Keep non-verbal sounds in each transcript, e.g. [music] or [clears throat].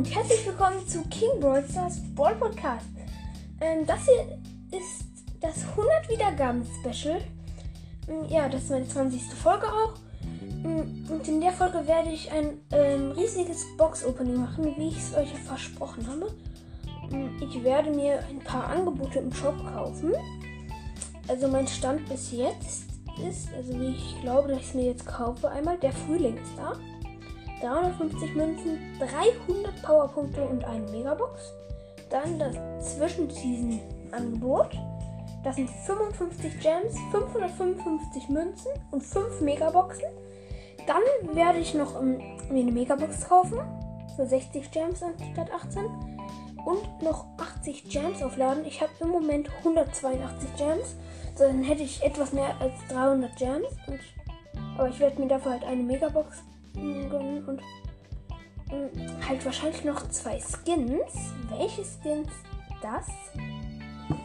und herzlich willkommen zu King Brawl Brawl Podcast. Ähm, das hier ist das 100 Wiedergaben Special. Ähm, ja, das ist meine 20. Folge auch. Ähm, und in der Folge werde ich ein ähm, riesiges Box-Opening machen, wie ich es euch versprochen habe. Ähm, ich werde mir ein paar Angebote im Shop kaufen. Also mein Stand bis jetzt ist, also wie ich glaube, dass ich es mir jetzt kaufe, einmal der Frühling ist da. 350 Münzen, 300 Powerpunkte und eine Megabox. Dann das Zwischenseason-Angebot. Das sind 55 Gems, 555 Münzen und 5 Megaboxen. Dann werde ich noch um, mir eine Megabox kaufen. Für 60 Gems anstatt 18. Und noch 80 Gems aufladen. Ich habe im Moment 182 Gems. Dann hätte ich etwas mehr als 300 Gems. Und, aber ich werde mir dafür halt eine Megabox gönnen und mh, halt wahrscheinlich noch zwei Skins. Welche Skins das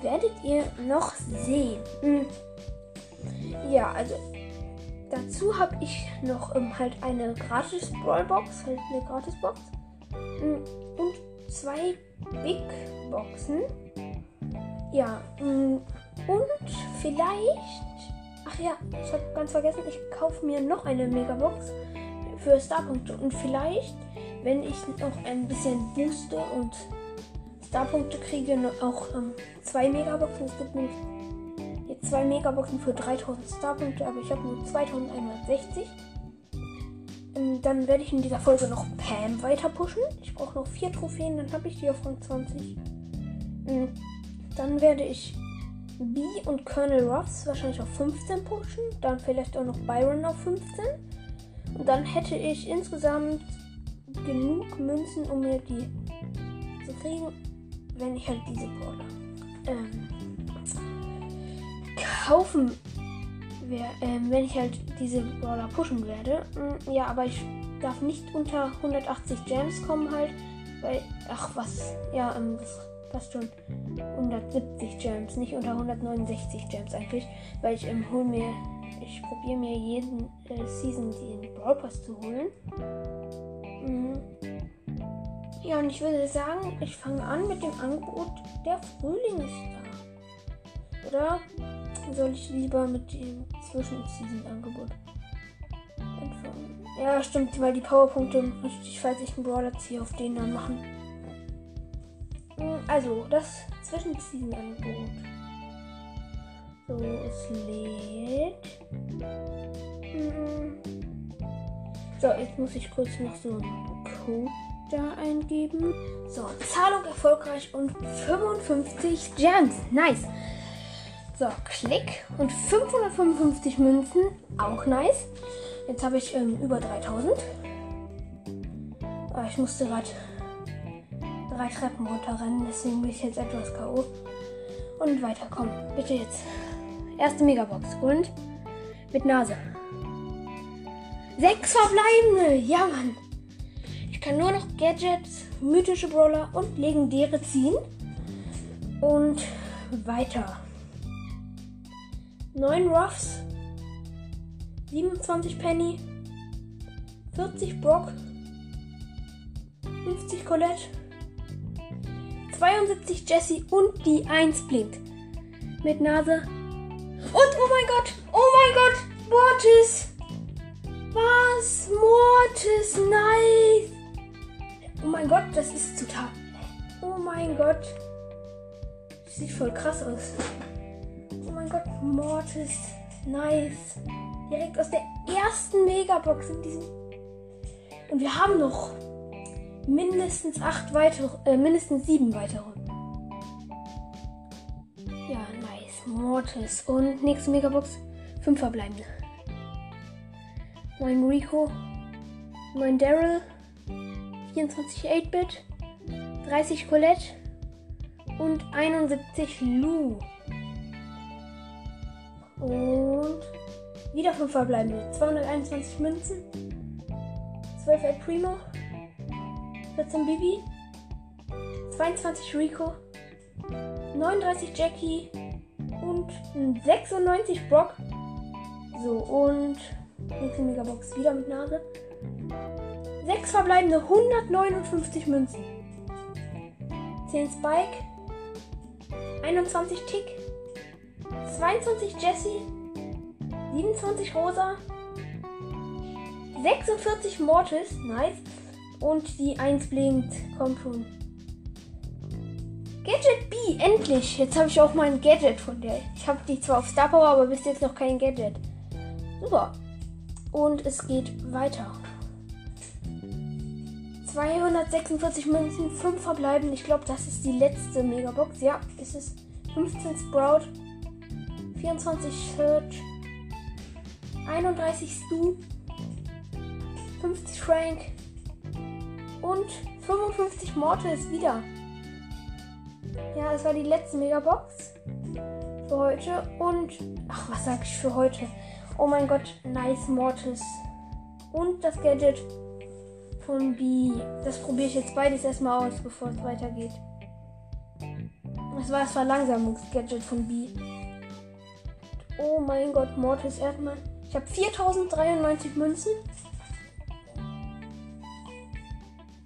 werdet ihr noch sehen. Mh. Ja, also dazu habe ich noch ähm, halt eine gratis Brawlbox, halt eine Gratisbox mh, und zwei Big Boxen. Ja, mh, und vielleicht Ach ja, ich habe ganz vergessen, ich kaufe mir noch eine Megabox für Starpunkte. Und vielleicht, wenn ich noch ein bisschen booste und Starpunkte kriege, auch ähm, zwei Megaboxen. Es gibt nämlich jetzt zwei Megaboxen für 3000 Starpunkte, aber ich habe nur 2160. Ähm, dann werde ich in dieser Folge noch Pam weiter pushen. Ich brauche noch vier Trophäen, dann habe ich die auf Rang 20. Ähm, dann werde ich B und Colonel Ruffs wahrscheinlich auf 15 pushen. Dann vielleicht auch noch Byron auf 15. Und dann hätte ich insgesamt genug Münzen, um mir die zu kriegen, wenn ich halt diese Brawler ähm, kaufen werde, ähm, wenn ich halt diese Brawler pushen werde. Mm, ja, aber ich darf nicht unter 180 Gems kommen halt, weil, ach was, ja, ähm, das fast schon 170 Gems, nicht unter 169 Gems eigentlich, weil ich ähm, hol mir ich probiere mir jeden äh, Season den Brawl Pass zu holen. Mhm. Ja, und ich würde sagen, ich fange an mit dem Angebot Der Frühling. Oder soll ich lieber mit dem Zwischen-Season-Angebot anfangen? Ja, stimmt, weil die Powerpunkte ich, falls ich einen Brawler ziehe, auf den dann machen. Mhm, also, das Zwischen-Season-Angebot. So, es lädt. Mhm. So, jetzt muss ich kurz noch so einen Code da eingeben. So, Zahlung erfolgreich und 55 Gems. Nice. So, Klick und 555 Münzen. Auch nice. Jetzt habe ich ähm, über 3000. Aber ich musste gerade drei Treppen runterrennen, deswegen bin ich jetzt etwas K.O. Und weiterkommen. Bitte jetzt. Erste Megabox. Und mit Nase. Sechs verbleibende. Ja, Mann. Ich kann nur noch Gadgets, mythische Brawler und legendäre ziehen. Und weiter. 9 Ruffs. 27 Penny. 40 Brock. 50 Colette. 72 Jessie und die 1 blinkt. Mit Nase und oh mein Gott, oh mein Gott, Mortis. Was? Mortis, nice. Oh mein Gott, das ist total. Oh mein Gott. Sieht voll krass aus. Oh mein Gott, Mortis, nice. Direkt aus der ersten Megabox in diesem. Und wir haben noch mindestens acht weitere, äh, mindestens sieben weitere. Mortis. Und nächste Megabox. 5 verbleibende. 9 Rico. 9 Daryl. 24 8-Bit. 30 Colette. Und 71 Lou. Und wieder 5 verbleibende. 221 Münzen. 12 El Primo. 14 Bibi. 22 Rico. 39 Jackie und 96 Brock. So, und nächste Megabox wieder mit Nase. 6 verbleibende 159 Münzen. 10 Spike. 21 Tick. 22 Jesse. 27 Rosa. 46 Mortis. Nice. Und die 1 blinkt. Kommt schon. Gadget B, endlich. Jetzt habe ich auch mal ein Gadget von der. Ich habe die zwar auf Star Power, aber bis jetzt noch kein Gadget. Super. Und es geht weiter. 246 Münzen, 5 verbleiben. Ich glaube, das ist die letzte Megabox. Ja, ist es. 15 Sprout, 24 Search, 31 Stu, 50 Frank und 55 Mortis wieder. Ja, das war die letzte Megabox für heute. Und, ach, was sag ich für heute? Oh mein Gott, nice Mortis. Und das Gadget von B. Das probiere ich jetzt beides erstmal aus, bevor es weitergeht. Das war das Verlangsamungs-Gadget von B. Oh mein Gott, Mortis erstmal. Ich habe 4093 Münzen.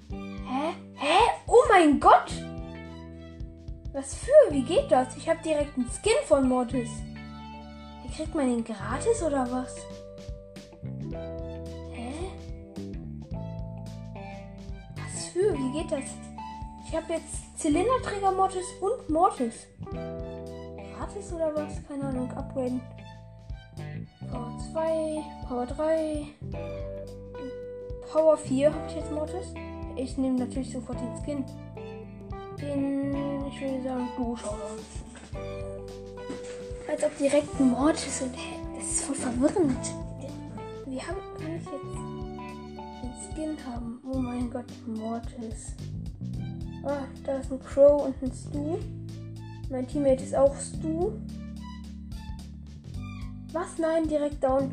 Hä? Hä? Oh mein Gott! Was für? Wie geht das? Ich habe direkt einen Skin von Mortis. Wie kriegt man den gratis oder was? Hä? Was für? Wie geht das? Ich habe jetzt Zylinderträger Mortis und Mortis. Gratis oder was? Keine Ahnung. Upgraden. Power 2, Power 3, Power 4 habe ich jetzt Mortis. Ich nehme natürlich sofort den Skin. Den, ich würde sagen, Duo-Showdown. Als ob direkt ein Mortis und hä, das ist voll verwirrend. Wie haben, kann ich jetzt den Skin haben? Oh mein Gott, Mortis. Ah, da ist ein Crow und ein Stu. Mein Teammate ist auch Stu. Was? Nein, direkt down.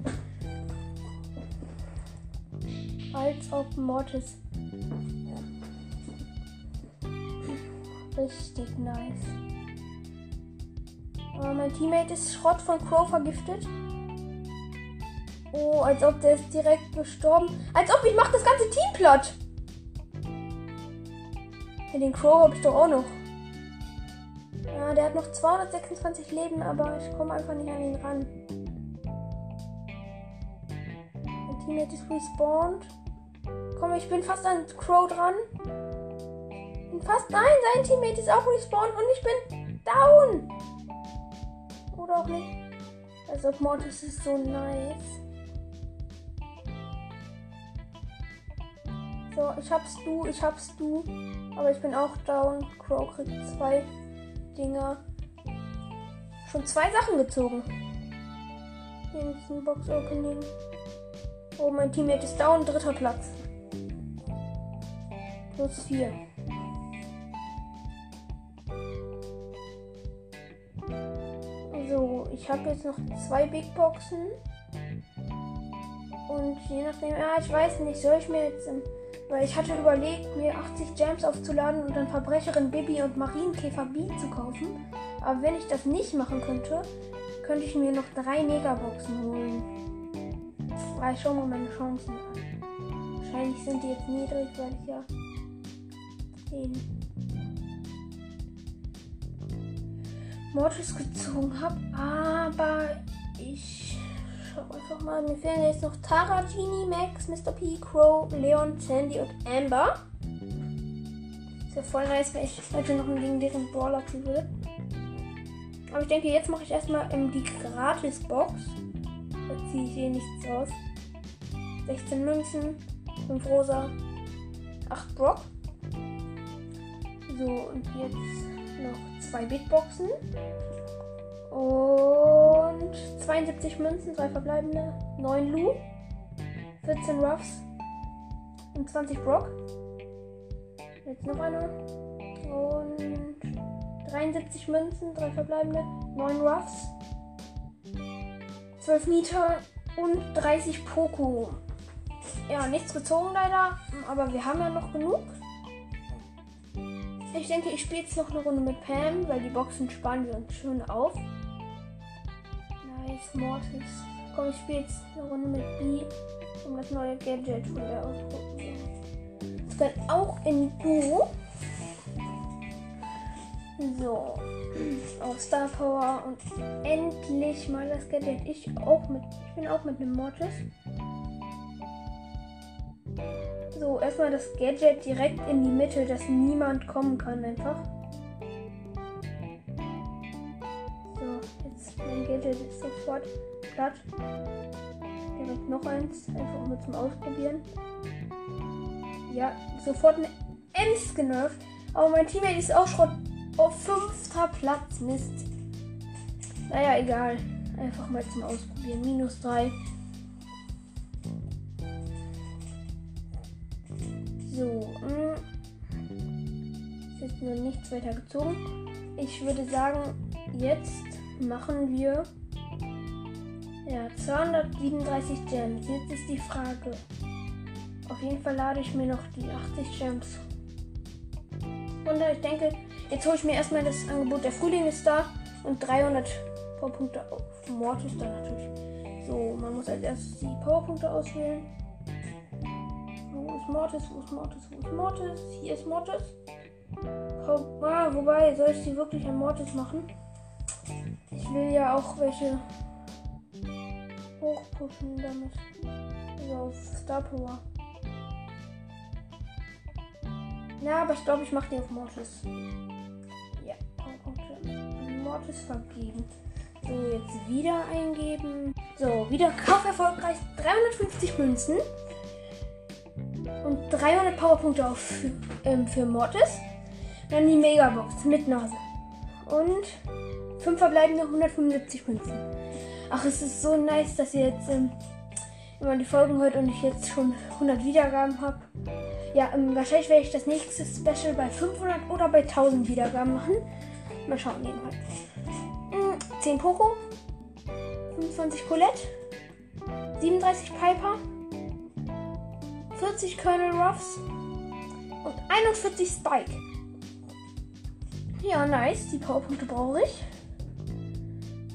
Als ob Mortis. Richtig nice. Aber mein Teammate ist Schrott von Crow vergiftet. Oh, als ob der ist direkt gestorben. Als ob ich mach das ganze Team platt. Ja, den Crow habe ich doch auch noch. Ja, der hat noch 226 Leben, aber ich komme einfach nicht an ihn ran. Mein Teammate ist respawned. Komm, ich bin fast an Crow dran. Fast. Nein, sein Teammate ist auch respawned und ich bin down. Oder auch nicht. Also Mortis ist so nice. So, ich hab's du, ich hab's du. Aber ich bin auch down. Crow kriegt zwei Dinger. Schon zwei Sachen gezogen. Hier Box Opening. Oh, mein Teammate ist down. Dritter Platz. Plus vier. Ich habe jetzt noch zwei Big Boxen. Und je nachdem, ja, ich weiß nicht, soll ich mir jetzt, weil ich hatte überlegt, mir 80 Gems aufzuladen und dann Verbrecherin Bibi und Marienkäfer B zu kaufen. Aber wenn ich das nicht machen könnte, könnte ich mir noch drei Megaboxen holen. Aber ich schau mal meine Chancen an. Wahrscheinlich sind die jetzt niedrig, weil ich ja den Mortis gezogen habe. Aber ich schau einfach mal. Mir fehlen jetzt noch Tara, Genie, Max, Mr. P, Crow, Leon, Sandy und Amber. Ist ja voll nice, wenn ich heute noch einen legendären Brawler will. Aber ich denke, jetzt mache ich erstmal ähm, die Gratis-Box. Da ziehe ich eh nichts aus. 16 Münzen, 5 Rosa, 8 Brock. So, und jetzt noch zwei Big Boxen. Und 72 Münzen, zwei verbleibende, 9 Lu, 14 Ruffs und 20 Brock. Jetzt noch eine. Und 73 Münzen, drei verbleibende, 9 Ruffs, 12 Meter und 30 Poco. Ja, nichts gezogen leider, aber wir haben ja noch genug. Ich denke, ich spiele jetzt noch eine Runde mit Pam, weil die Boxen sparen wir uns schön auf. Nice, Mortis. Komm, ich spiele jetzt eine Runde mit B, um das neue Gadget von der ausprobieren. Skin auch in Duo. So. Auch Star Power und endlich mal das Gadget. Ich auch mit. Ich bin auch mit einem Mortis. So, erstmal das Gadget direkt in die Mitte, dass niemand kommen kann einfach. So, jetzt mein Gadget ist sofort platt. Direkt noch eins, einfach mal zum Ausprobieren. Ja, sofort eine Ems genervt. Aber mein Teammate ist auch Schrott auf fünfter Platz. Mist. Naja, egal. Einfach mal zum Ausprobieren. Minus 3. So. Mh. Ist jetzt nur nichts weiter gezogen. Ich würde sagen, jetzt machen wir ja, 237 Gems. Jetzt ist die Frage. Auf jeden Fall lade ich mir noch die 80 Gems. Und ich denke, jetzt hole ich mir erstmal das Angebot. Der Frühling ist da und 300 Powerpunkte auf Mortis da natürlich. So, man muss als erstes die Powerpunkte auswählen. Ist Mortis? Wo ist Mortis? Wo ist Mortis? Hier ist Mortis. Ah, wobei, soll ich sie wirklich an Mortis machen? Ich will ja auch welche hochpushen damit. Also auf Star Power. Ja, aber ich glaube, ich mache die auf Mortis. Ja, Powerpunkte. Mortis vergeben. So, jetzt wieder eingeben. So, wieder Kauf erfolgreich. 350 Münzen. Und 300 Powerpunkte auf, ähm, für Mortis. Dann die Megabox mit Nase. Und 5 verbleibende 175 Münzen. Ach, es ist so nice, dass ihr jetzt ähm, immer die Folgen hört und ich jetzt schon 100 Wiedergaben habe. Ja, ähm, wahrscheinlich werde ich das nächste Special bei 500 oder bei 1000 Wiedergaben machen. Mal schauen, jedenfalls. Mhm, 10 Poco, 25 Colette, 37 Piper, 40 Colonel Ruffs und 41 Spike. Ja, nice. Die Powerpunkte brauche ich.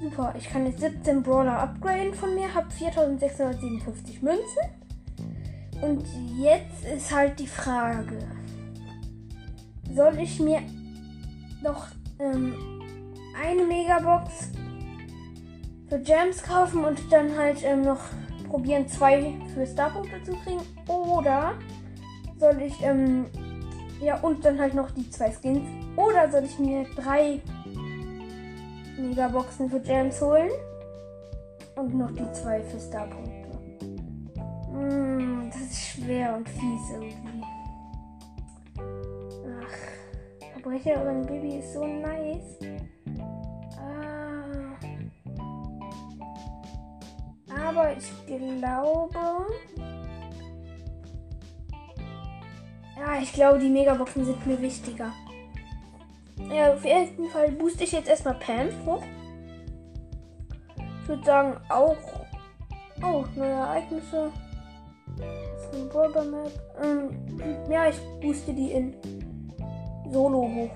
Super, ich kann jetzt 17 Brawler upgraden von mir, habe 4657 Münzen. Und jetzt ist halt die Frage, soll ich mir noch ähm, eine Megabox für Gems kaufen und dann halt ähm, noch probieren, zwei für Starpunkte zu kriegen? Oder soll ich, ähm, ja, und dann halt noch die zwei Skins? Oder soll ich mir drei Megaboxen für Gems holen. Und noch die zwei für Starpunkte. Mm, das ist schwer und fies irgendwie. Ach, Verbrecherin Baby ist so nice. Aber ich glaube. Ja, ich glaube, die Megaboxen sind mir wichtiger. Ja, auf jeden Fall booste ich jetzt erstmal Pam hoch. Ich würde sagen, auch. Oh, neue Ereignisse. Brawler Map. Ähm, [clears throat] ja, ich booste die in Solo hoch.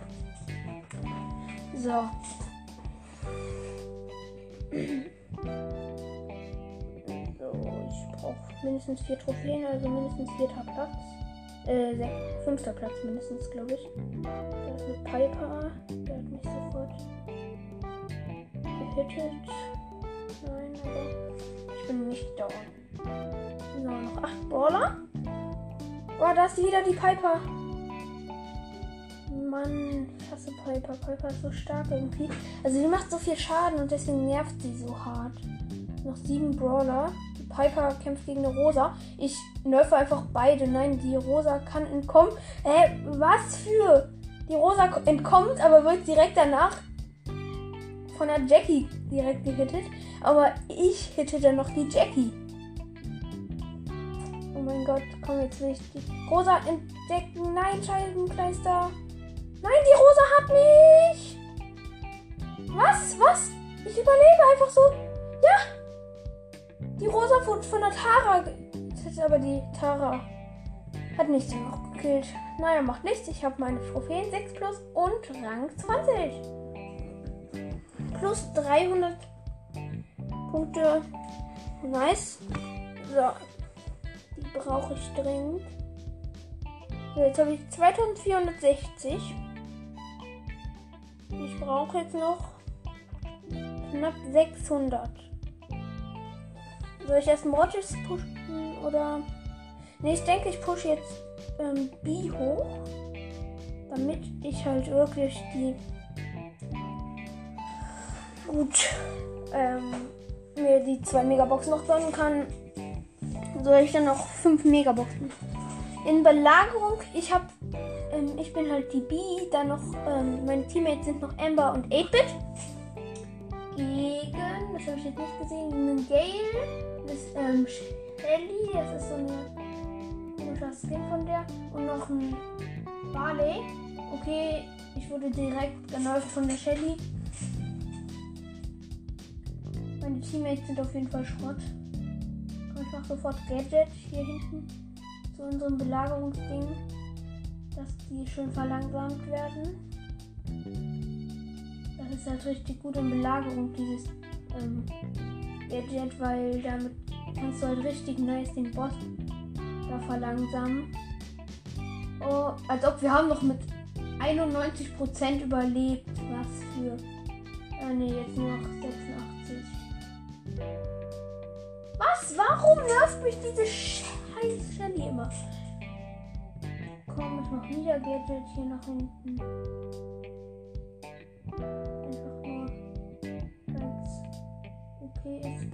So. [clears throat] Ich brauche mindestens vier Trophäen, also mindestens vierter Platz. Äh, sech, fünfter Platz mindestens, glaube ich. Da ist eine Piper. Der hat mich sofort gehittet. Nein, aber ich bin nicht down. So, noch acht Brawler. Oh, da ist wieder die Piper. Mann, ich hasse Piper. Piper ist so stark irgendwie. Also die macht so viel Schaden und deswegen nervt sie so hart. Noch sieben Brawler. Piper kämpft gegen eine Rosa. Ich nerve einfach beide. Nein, die Rosa kann entkommen. Hä, äh, was für? Die Rosa entkommt, aber wird direkt danach von der Jackie direkt gehittet. Aber ich hitte dann noch die Jackie. Oh mein Gott, komm jetzt ich die Rosa entdecken. Nein, Scheibenkleister. Nein, die Rosa hat mich. Was? Was? Ich überlebe einfach so. Ja, die Rosa wurde von der Tara. Aber die Tara hat dann noch gekillt. Naja, macht nichts. Ich habe meine Trophäen 6 plus und Rang 20. Plus 300 Punkte. Nice. So. Die brauche ich dringend. So, jetzt habe ich 2460. Ich brauche jetzt noch knapp 600. Soll ich erst Mortis pushen oder... Ne, ich denke, ich pushe jetzt ähm, B hoch. Damit ich halt wirklich die... Gut. Ähm, mir die zwei Megaboxen noch gönnen kann. Soll ich dann noch fünf Megaboxen. In Belagerung, ich habe... Ähm, ich bin halt die B. Dann noch... Ähm, meine Teammates sind noch Amber und 8-Bit gegen, das habe ich jetzt nicht gesehen, gegen Gale das ähm, Shelly, das ist so eine komischer Skin von der. Und noch ein Barley. Okay, ich wurde direkt genervt von der Shelly. Meine Teammates sind auf jeden Fall Schrott. Ich mache sofort Gadget hier hinten zu unserem Belagerungsding, dass die schön verlangsamt werden. Das ist halt richtig gut in Belagerung, dieses ähm, Gadget, weil damit kannst du halt richtig nice den Boss da verlangsamen. Oh, als ob wir haben noch mit 91% überlebt. Was für. Ah ne, jetzt nur noch 86. Was? Warum nervt mich diese scheiß Shelly immer? Komm, ich mach wieder Gadget hier nach hinten. okay ist.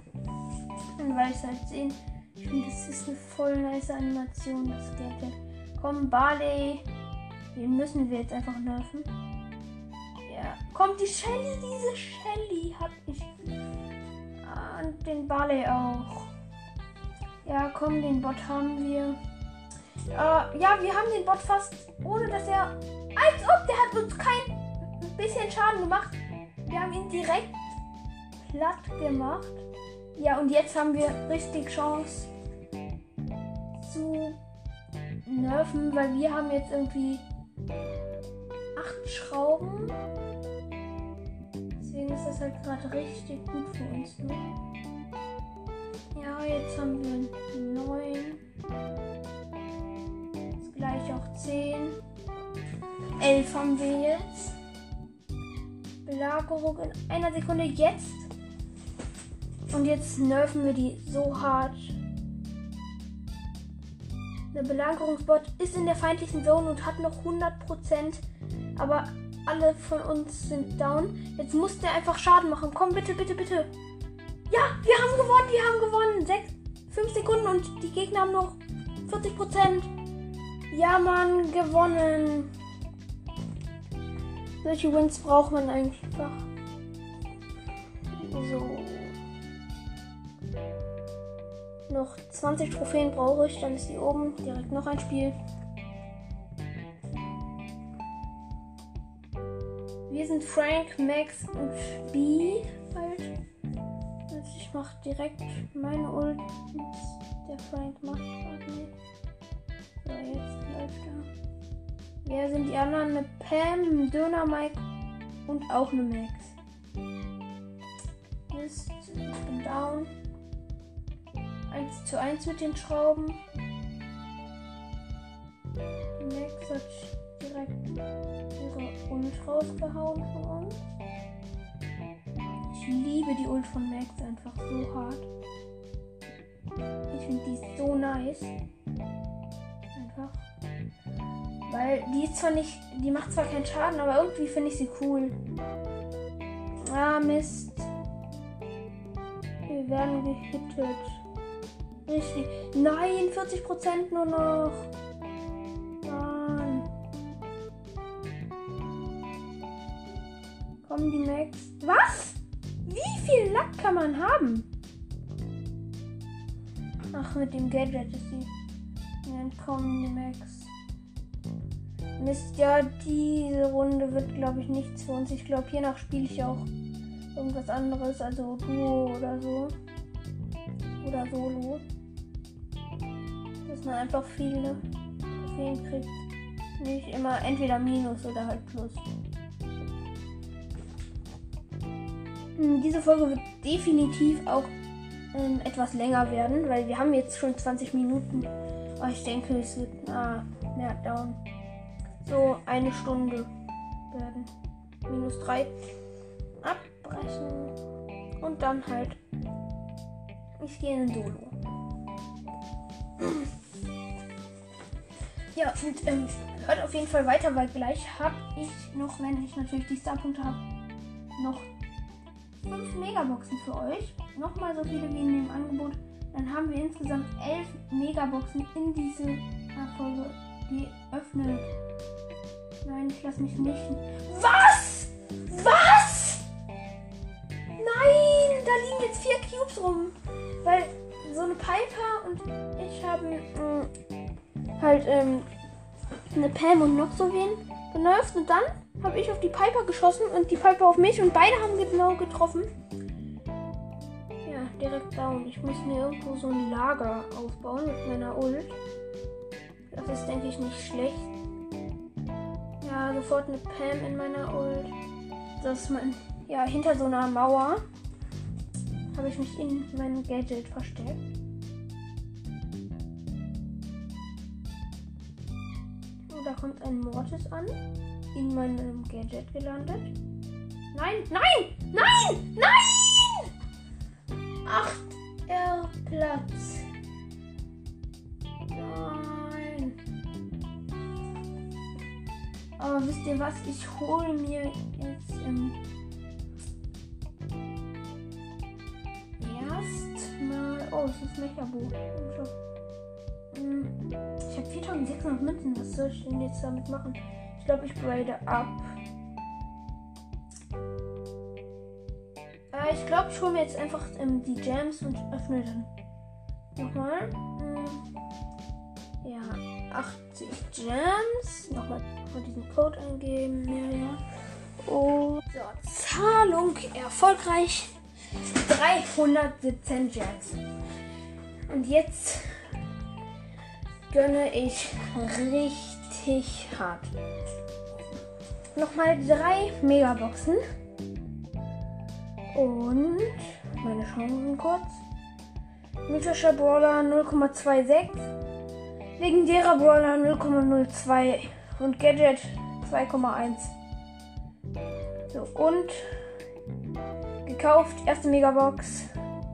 Dann werde ich es halt sehen. Ich finde, das ist eine voll nice Animation, das Gadget. Komm, Barley. Den müssen wir jetzt einfach nerven. Ja. Kommt die Shelly, diese Shelly hat mich. Und den Barley auch. Ja, komm, den Bot haben wir. Äh, ja, wir haben den Bot fast, ohne dass er. Als ob der hat uns kein bisschen Schaden gemacht. Wir haben ihn direkt platt gemacht. Ja, und jetzt haben wir richtig Chance zu nerven, weil wir haben jetzt irgendwie acht Schrauben. Deswegen ist das halt gerade richtig gut für uns. Ne? Ja, jetzt haben wir neun. Jetzt gleich auch zehn. Elf haben wir jetzt. Belagerung in einer Sekunde jetzt. Und jetzt nerven wir die so hart. Der Belagerungsbot ist in der feindlichen Zone und hat noch 100%. Aber alle von uns sind down. Jetzt muss der einfach Schaden machen. Komm, bitte, bitte, bitte. Ja, wir haben gewonnen, wir haben gewonnen. Sechs, fünf Sekunden und die Gegner haben noch 40%. Ja, Mann, gewonnen. Solche Wins braucht man einfach. So. Noch 20 Trophäen brauche ich, dann ist hier oben direkt noch ein Spiel. Wir sind Frank, Max und B halt. Also ich mache direkt meine Ult. Der Frank macht gerade nicht. So, jetzt läuft er. Wer sind die anderen? Eine Pam, ein Döner Mike und auch eine Max. Mist, ich bin down. 1 zu 1 mit den Schrauben. Max hat direkt ihre Ult rausgehauen von uns. Ich liebe die Ult von Max einfach so hart. Ich finde die so nice. Einfach. Weil die ist zwar nicht, die macht zwar keinen Schaden, aber irgendwie finde ich sie cool. Ah, Mist. Wir werden gehittet. Richtig. Nein, 40% nur noch. Mann. Kommen die Max. Was? Wie viel Lack kann man haben? Ach, mit dem Gadget ist sie. Dann kommen die Max. Mist, ja, diese Runde wird, glaube ich, nichts für uns. Ich glaube, hiernach spiele ich auch irgendwas anderes, also Duo oder so. Oder Solo dass man einfach viele Trophäen kriegt. Nicht immer entweder Minus oder halt Plus. Hm, diese Folge wird definitiv auch ähm, etwas länger werden, weil wir haben jetzt schon 20 Minuten Oh, ich denke, es wird. Ah, ja, down. So, eine Stunde werden. Minus 3 abbrechen. Und dann halt. Ich gehe in Solo. Ja, und ähm, hört auf jeden Fall weiter, weil gleich habe ich noch, wenn ich natürlich die Starpunkte habe, noch 5 Megaboxen für euch. Nochmal so viele wie in dem Angebot. Dann haben wir insgesamt 11 Megaboxen in diese Folge geöffnet. Nein, ich lasse mich nicht. Was? Was? Nein, da liegen jetzt vier Cubes rum. Weil so eine Piper und ich haben äh, halt ähm, eine Pam und noch so wen genervt. Und dann habe ich auf die Piper geschossen und die Piper auf mich und beide haben genau getroffen. Ja, direkt down. Ich muss mir irgendwo so ein Lager aufbauen mit meiner Ult. Das ist, denke ich, nicht schlecht. Ja, sofort eine Pam in meiner Ult. Das ist mein. Ja, hinter so einer Mauer habe ich mich in meinem Gadget versteckt. Oh, da kommt ein Mortis an. In meinem Gadget gelandet. Nein, nein, nein, nein! Acht R Platz. Nein. Aber wisst ihr was? Ich hole mir jetzt ähm, ist Mechabo. Hm, ich habe 4600 Münzen. Was soll ich denn jetzt damit machen? Ich glaube, ich grade ab. Äh, ich glaube, ich hole mir jetzt einfach ähm, die Gems und öffne dann nochmal. Hm. Ja, 80 Gems. Nochmal, nochmal diesen Code eingeben. Ja, ja. Und so, Zahlung erfolgreich. 317 Gems. Und jetzt gönne ich richtig hart. Nochmal drei Megaboxen. Und meine Chancen kurz. Mythischer Brawler 0,26. Legendärer Brawler 0,02. Und Gadget 2,1. So, und gekauft. Erste Megabox.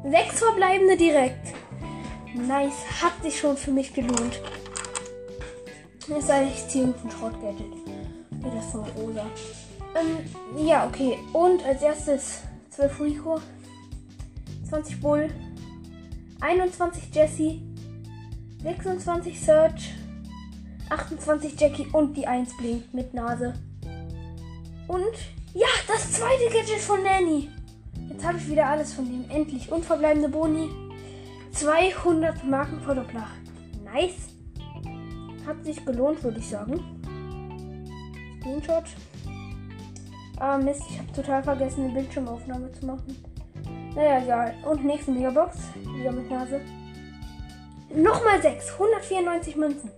Sechs verbleibende direkt. Nice. Hat sich schon für mich gelohnt. Jetzt sei ich ziehe ein Schrott-Gadget. Ja, das von Rosa. Ähm, ja, okay. Und als erstes 12 Rico. 20 Bull. 21 Jesse. 26 Search. 28 Jackie und die 1 blinkt mit Nase. Und ja, das zweite Gadget von Nanny. Jetzt habe ich wieder alles von dem. Endlich. Und verbleibende Boni. 200 Marken Verdoppler. Nice. Hat sich gelohnt, würde ich sagen. Screenshot. Ah, Mist. Ich habe total vergessen, eine Bildschirmaufnahme zu machen. Naja, egal. Und nächste Megabox. Wieder mit Nase. Nochmal 6. 194 Münzen.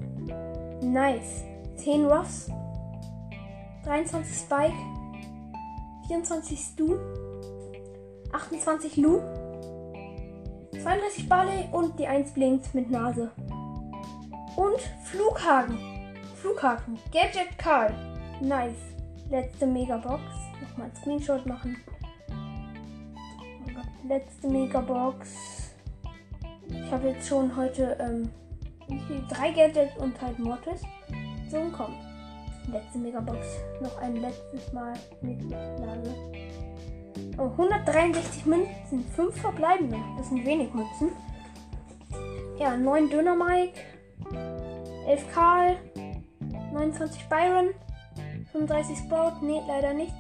Nice. 10 Ruffs. 23 Spike. 24 Stu. 28 Lu. 32 Barley und die 1 blinkt mit Nase. Und Flughaken. Flughaken. Gadget Karl. Nice. Letzte Megabox. Nochmal ein Screenshot machen. Letzte Megabox. Ich habe jetzt schon heute ähm, drei Gadgets und halt Mortis. So, komm. Letzte Megabox. Noch ein letztes Mal mit Nase. Oh, 163 Münzen. 5 verbleibende. Das sind wenig Münzen. Ja, 9 Döner Mike. 11 Karl. 29 Byron. 35 Sprout. Nee, leider nichts.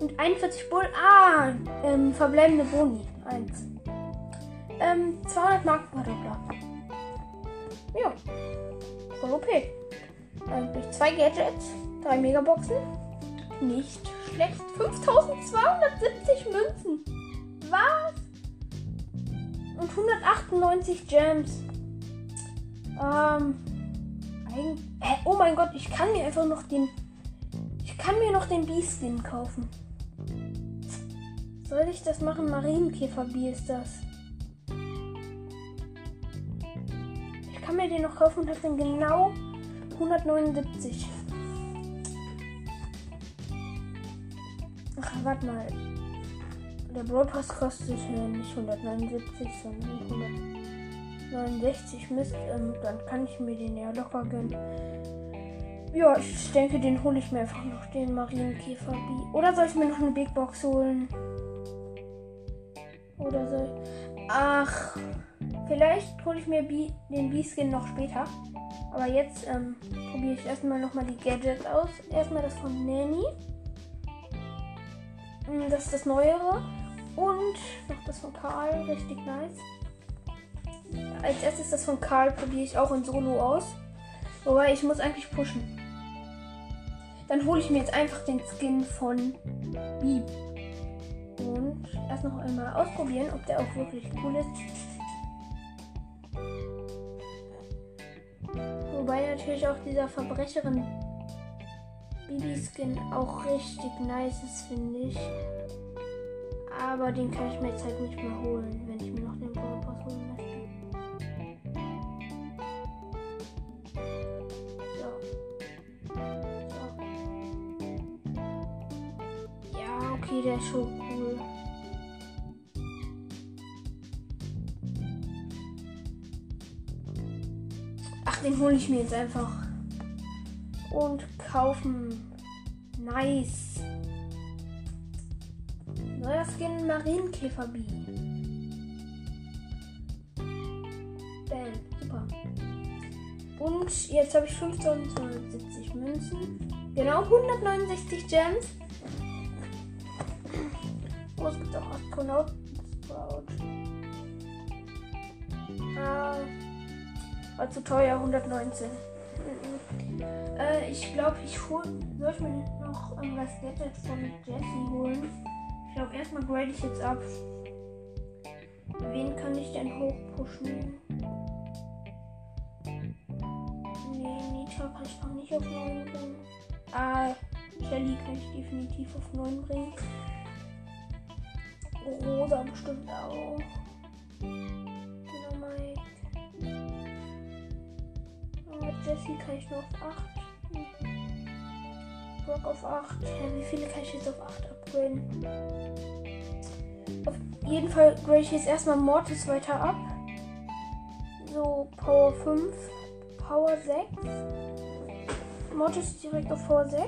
Und 41 Bull. Ah, ähm, verbleibende Boni. 1. Ähm, 200 Marken Verdoppler. Ja. Voll. Ähm, durch zwei Gadgets. Drei Megaboxen. Nicht schlecht. 5270 Münzen. Was? Und 198 Gems. Ähm. Ein, äh, oh mein Gott, ich kann mir einfach noch den. Ich kann mir noch den Beast-Skin kaufen. Soll ich das machen? Marienkäfer-Bier ist das. Ich kann mir den noch kaufen und habe den genau 179. warte mal. Der Brawl Pass kostet ja nicht 179, sondern 169 Mist. Ähm, dann kann ich mir den ja locker gönnen. Ja, ich denke, den hole ich mir einfach noch, den Marienkäfer B. Oder soll ich mir noch eine Big Box holen? Oder soll. Ach. Vielleicht hole ich mir B den B-Skin noch später. Aber jetzt ähm, probiere ich erstmal nochmal die Gadgets aus. Erstmal das von Nanny. Mm, das ist das Neuere. Und noch das von Karl. Richtig nice. Als erstes das von Karl probiere ich auch in Solo aus. Wobei ich muss eigentlich pushen. Dann hole ich mir jetzt einfach den Skin von B. Und erst noch einmal ausprobieren, ob der auch wirklich cool ist. Wobei natürlich auch dieser Verbrecherin Bibi-Skin auch richtig nice ist, finde ich. Aber den kann ich mir jetzt halt nicht mehr holen, wenn ich mir noch den Brawl Pass holen möchte. So. so. Ja, okay, der ist schon cool. Ach, den hole ich mir jetzt einfach. Und kaufen. Nice. Neuer Skin Marienkäfer B. Bam, super. Und jetzt habe ich 5270 Münzen. Genau 169 Gems. Oh, es gibt auch Astronauten Sprout. Ah, war zu teuer, 119. Äh, ich glaube, ich hol. Soll ich mir noch das Gadget von Jessie holen? Ich glaube, erstmal grade ich jetzt ab. Wen kann ich denn hochpushen? Nee, Nita kann ich noch nicht auf 9 bringen. Ah, Shelly kann ich definitiv auf 9 bringen. Rosa bestimmt auch. Dynamite. Jessie kann ich nur auf 8. Brock auf 8. Ja, wie viele kann ich jetzt auf 8 upgraden? Auf jeden Fall grade ich jetzt erstmal Mortis weiter ab. So, Power 5, Power 6. Mortis direkt auf Power 6.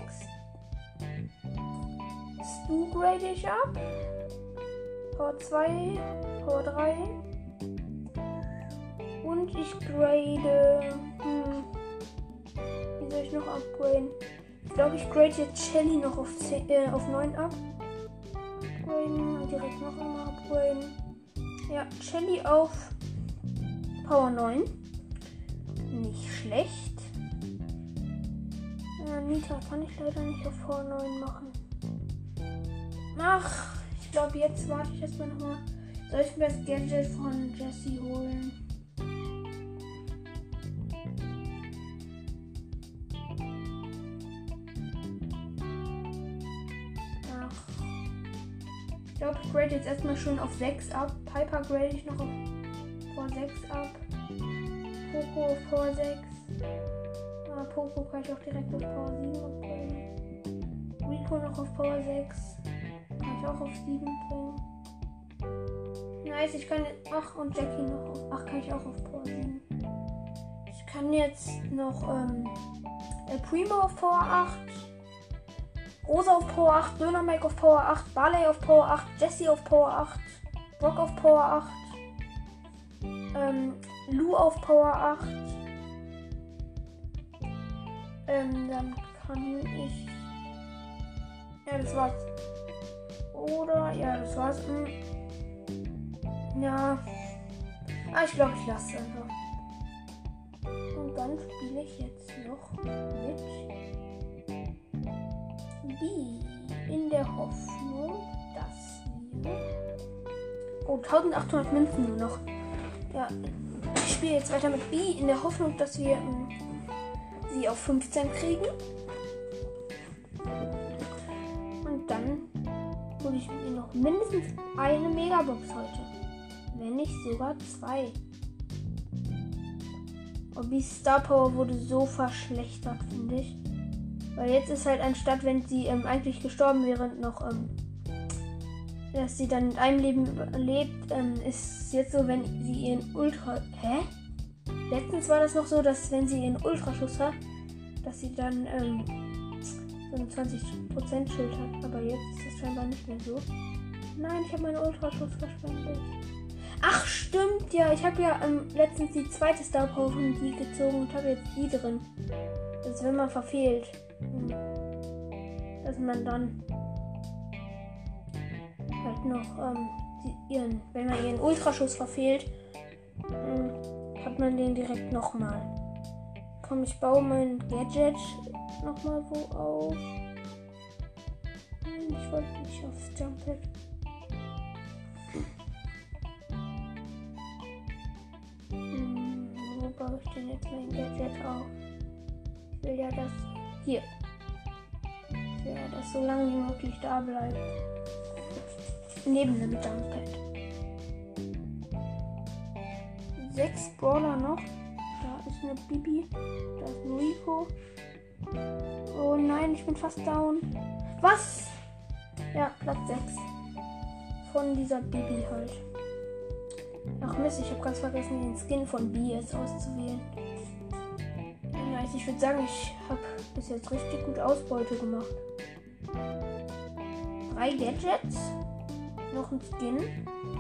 Stu grade ich ab. Power 2, Power 3. Und ich grade. Hm, wie soll ich noch upgraden? Ich glaube, ich grade jetzt Shelly noch auf, 10, äh, auf 9 ab. Upgraden und direkt noch einmal upgraden. Ja, Shelly auf Power 9. Nicht schlecht. Ja, Nita kann ich leider nicht auf Power 9 machen. Ach, ich glaube, jetzt warte ich erstmal nochmal. Soll ich mir das Gadget von Jesse holen? Ich glaube, ich grade jetzt erstmal schon auf 6 ab. Piper grade ich noch auf Power 6 ab. Poco auf Power 6. Ah, Poco kann ich auch direkt auf Power 7 upgraden. Rico noch auf Power 6. Kann ich auch auf 7 bringen. Nice, ich kann jetzt. Ach, und Jackie noch auf. Ach, kann ich auch auf Power 7. Ich kann jetzt noch ähm, Primo auf Power 8. Rosa auf Power 8, Döner Mike auf Power 8, Barley auf Power 8, Jesse auf Power 8, Brock auf Power 8, ähm, Lou auf Power 8. Ähm, dann kann ich. Ja, das war's. Oder, ja, das war's. Hm. Ja. Ah, ich glaube, ich lasse es einfach. Und dann spiele ich jetzt noch mit B in der Hoffnung, dass wir. Oh, 1800 Münzen nur noch. Ja, ich spiele jetzt weiter mit B in der Hoffnung, dass wir ähm, sie auf 15 kriegen. Und dann hole ich mir noch mindestens eine Megabox heute. Wenn nicht sogar zwei. Und die Star Power wurde so verschlechtert, finde ich. Weil jetzt ist halt anstatt, wenn sie ähm, eigentlich gestorben wäre, noch, ähm, dass sie dann mit einem Leben überlebt, ähm, ist jetzt so, wenn sie ihren Ultra. Hä? Letztens war das noch so, dass wenn sie ihren Ultraschuss hat, dass sie dann ähm, so ein 20% Schild hat. Aber jetzt ist es scheinbar nicht mehr so. Nein, ich habe meinen Ultraschuss verschwendet. Ach, stimmt ja. Ich habe ja ähm, letztens die zweite Star Power von die gezogen und habe jetzt die drin. Das ist, wenn man verfehlt. Dass man dann halt noch ähm, ihren, wenn man ihren Ultraschuss verfehlt, ähm, hat man den direkt nochmal. Komm, ich baue mein Gadget nochmal wo auf. Nein, ich wollte nicht aufs Jumphead. Hm, wo baue ich denn jetzt mein Gadget auf? Ich will ja, dass hier. Ja, dass so lange wie möglich da bleibt. Neben dem Jumphead. Sechs Brawler noch. Da ist eine Bibi. Da ist ein Rico. Oh nein, ich bin fast down. Was? Ja, Platz 6. Von dieser Bibi halt. Ach Mist, ich habe ganz vergessen, den Skin von B jetzt auszuwählen. Nice, ich würde sagen, ich habe bis jetzt richtig gut Ausbeute gemacht. Drei Gadgets, noch ein Skin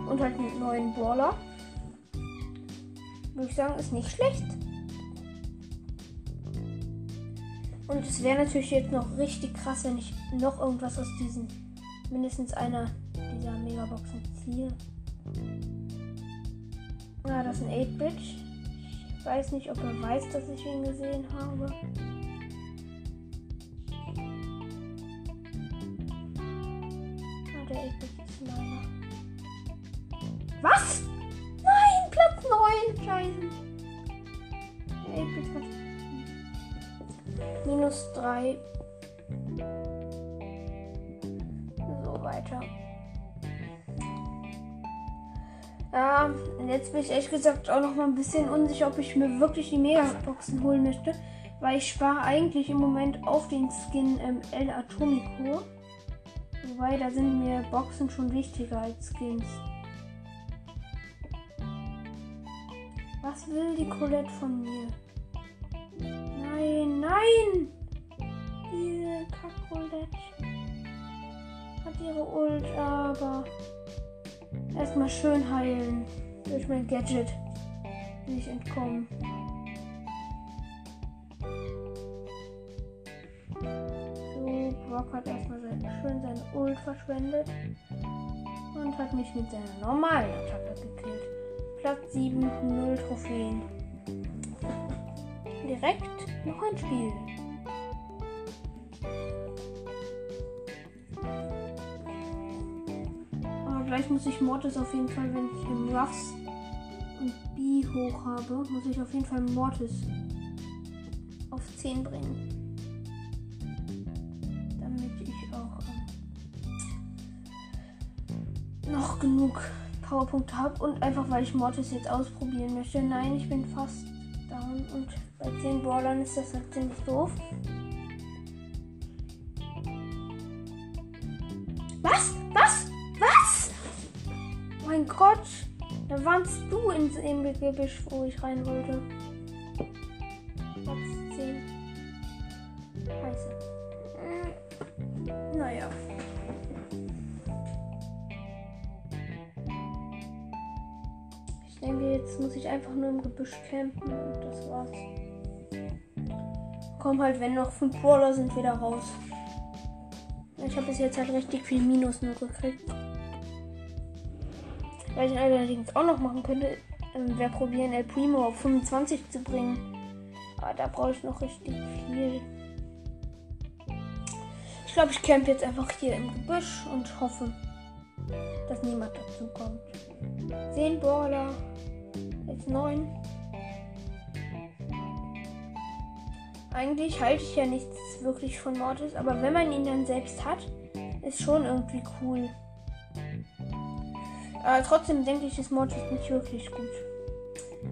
und halt einen neuen Brawler. Würde ich sagen, ist nicht schlecht. Und es wäre natürlich jetzt noch richtig krass, wenn ich noch irgendwas aus diesen mindestens einer dieser Megaboxen ziehe. Ja, das ist ein 8-Bit. Weiß nicht, ob er weiß, dass ich ihn gesehen habe. Ah, der 8-Bit ist meiner. Was? Nein, Platz 9. Scheiße. Der 8-Bit hat minus 3. Jetzt bin ich ehrlich gesagt auch noch mal ein bisschen unsicher, ob ich mir wirklich die Megaboxen holen möchte. Weil ich spare eigentlich im Moment auf den Skin ähm, El Atomico. Wobei, da sind mir Boxen schon wichtiger als Skins. Was will die Colette von mir? Nein, nein! Diese Kack-Colette hat ihre Ult, aber erstmal schön heilen. Durch mein Gadget ich entkommen. So, Brock hat erstmal sein, schön seine Ult verschwendet und hat mich mit seiner normalen Attacke gekillt. Platz 7, 0 Trophäen. Direkt noch ein Spiel. Muss ich Mortis auf jeden Fall, wenn ich im Ruffs und B hoch habe, muss ich auf jeden Fall Mortis auf 10 bringen. Damit ich auch ähm, noch genug Powerpunkte habe und einfach weil ich Mortis jetzt ausprobieren möchte. Nein, ich bin fast down und bei 10 Brawlern ist das halt ziemlich doof. Mein Gott. Da warst du ins Gebüsch, wo ich rein wollte. Platz 10. Scheiße. Hm. Naja. Ich denke, jetzt muss ich einfach nur im Gebüsch campen und das war's. Komm halt, wenn noch 5 Brawler sind, wieder raus. Ich habe bis jetzt halt richtig viel Minus nur gekriegt. Was ich allerdings auch noch machen könnte, ähm, wäre probieren, El Primo auf 25 zu bringen. Aber da brauche ich noch richtig viel. Ich glaube, ich camp jetzt einfach hier im Gebüsch und hoffe, dass niemand dazu kommt. 10 Brawler. Jetzt 9. Eigentlich halte ich ja nichts wirklich von Mortis, aber wenn man ihn dann selbst hat, ist schon irgendwie cool. Aber trotzdem denke ich, ist Mortis nicht wirklich gut.